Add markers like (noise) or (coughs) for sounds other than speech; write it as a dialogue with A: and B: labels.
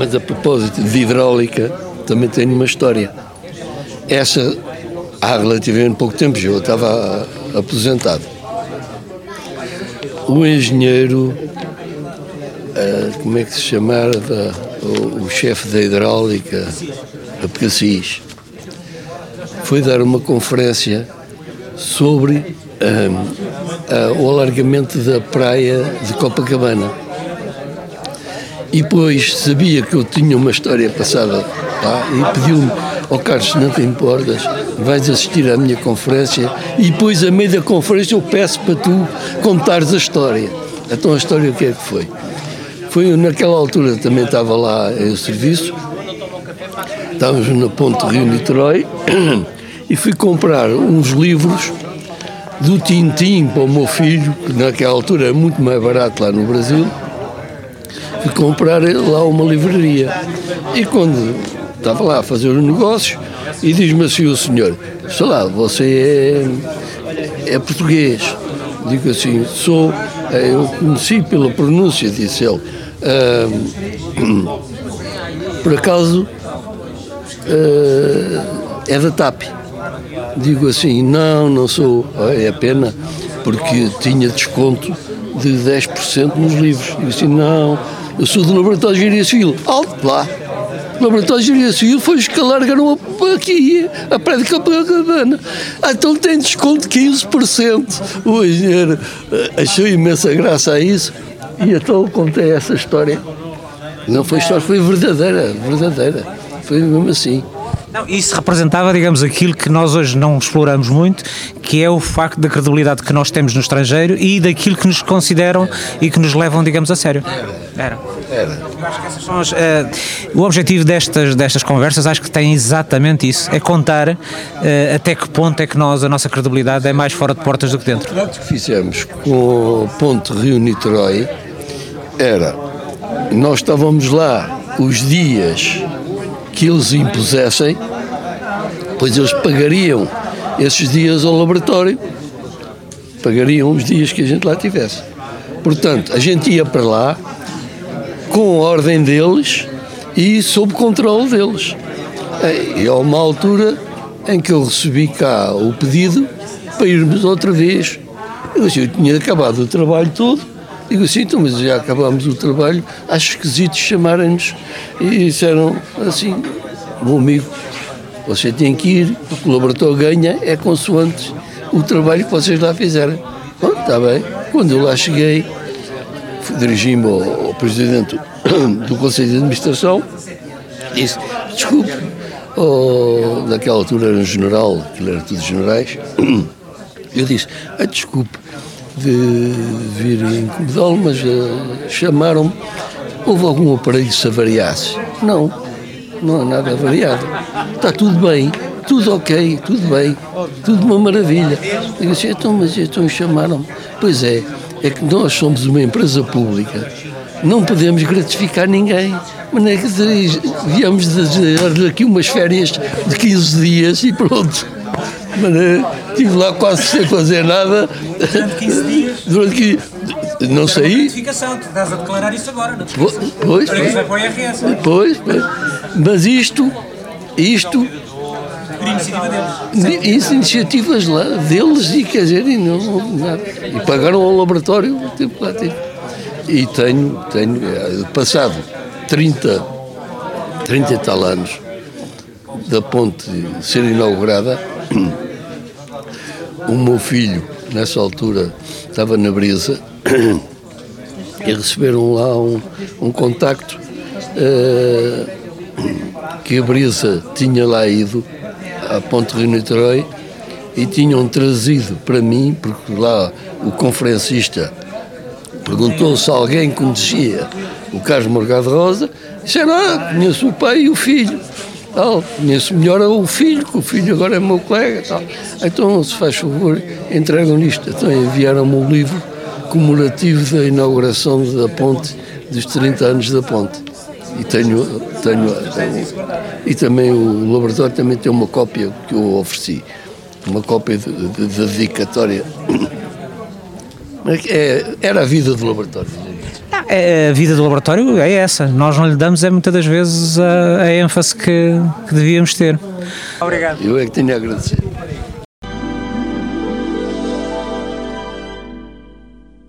A: Mas a propósito de hidráulica, também tenho uma história. Essa, há relativamente pouco tempo, eu estava aposentado. O engenheiro, uh, como é que se chamava, o, chefe da hidráulica, a Cassis, foi dar uma conferência sobre uh, uh, o alargamento da praia de Copacabana. E depois sabia que eu tinha uma história passada lá e pediu-me, ó oh Carlos, não te importas, vais assistir à minha conferência e depois, a meio da conferência, eu peço para tu contares a história. Então a história o que é que foi? Foi naquela altura também estava lá em serviço, estávamos na Ponte Rio-Niterói e fui comprar uns livros do Tintim para o meu filho, que naquela altura é muito mais barato lá no Brasil, fui comprar lá uma livraria. E quando estava lá a fazer o um negócio, e diz-me assim o senhor, sei lá, você é, é português. Digo assim, sou, é, eu conheci pela pronúncia, disse ele. (clears throat) por acaso uh, é da TAP. Digo assim, não, não sou, é pena, porque tinha desconto de 10% nos livros. Digo assim, não, eu sou do Laboratório de Engenharia Civil. Alto lá. O Laboratório de Engenharia Civil foi os que alargaram aqui, a prédio de Copacabana. Ah, então tem desconto de 15%. O engenheiro eh, achou imensa graça a isso e então contei essa história. Não foi história, foi verdadeira, verdadeira. Foi mesmo assim.
B: Não, isso representava, digamos, aquilo que nós hoje não exploramos muito, que é o facto da credibilidade que nós temos no estrangeiro e daquilo que nos consideram e que nos levam, digamos, a sério. Era. Era. Eu acho que essas são as, uh, o objetivo destas, destas conversas, acho que tem exatamente isso, é contar uh, até que ponto é que nós, a nossa credibilidade é mais fora de portas do que dentro.
A: O que fizemos com o ponto Rio-Niterói era, nós estávamos lá os dias que eles impusessem, pois eles pagariam esses dias ao laboratório, pagariam os dias que a gente lá tivesse. Portanto, a gente ia para lá com a ordem deles e sob controle deles. E há uma altura em que eu recebi cá o pedido para irmos outra vez. Eu, eu tinha acabado o trabalho todo Digo assim, então, mas já acabámos o trabalho, acho esquisito chamarem-nos e disseram assim, meu amigo, você tem que ir, o colaborador ganha, é consoante o trabalho que vocês lá fizeram. Bom, está bem. Quando eu lá cheguei, dirigi-me ao, ao, presidente (coughs) do Conselho de Administração, disse, desculpe, oh, naquela altura era um general, aquilo era tudo generais, (coughs) eu disse, ah, desculpe, de vir incomodá-lo, mas uh, chamaram-me. Houve algum aparelho que se avariasse? Não, não há nada avariado. Está tudo bem, tudo ok, tudo bem, tudo uma maravilha. Digo assim, então, mas então chamaram-me. Pois é, é que nós somos uma empresa pública, não podemos gratificar ninguém. Mas é que viemos de, aqui umas férias de 15 dias e pronto. Estive lá quase sem fazer nada.
B: Durante 15 dias?
A: Durante que não saí.
B: Notificação, tu estás a declarar isso agora, não
A: Pois, pois.
B: Para o IRS.
A: Pois, mas isto, isto.
B: Por iniciativa deles.
A: Isso, iniciativas lá deles e quer dizer, e não, nada. E pagaram ao laboratório o tempo lá tive. E tenho, tenho, eh, passado 30, 30 e tal anos da ponte ser inaugurada, o meu filho, nessa altura, estava na brisa (coughs) e receberam lá um, um contacto uh, que a brisa tinha lá ido à Ponte Rio Niterói e tinham trazido para mim, porque lá o conferencista perguntou se alguém conhecia o Carlos Morgado Rosa, disseram, ah, conheço o pai e o filho tal, conheço melhor o filho, que o filho agora é meu colega, tal. Então, se faz favor, entregam nisto. Então, enviaram-me um livro comemorativo da inauguração da ponte, dos 30 anos da ponte. E tenho, tenho, tenho e também o laboratório também tem uma cópia que eu ofereci, uma cópia de, de, de dedicatória. (coughs) É, era a vida do laboratório.
B: É, a vida do laboratório é essa. Nós não lhe damos, é muitas das vezes, a, a ênfase que, que devíamos ter.
A: Obrigado. Eu é que tenho a agradecer.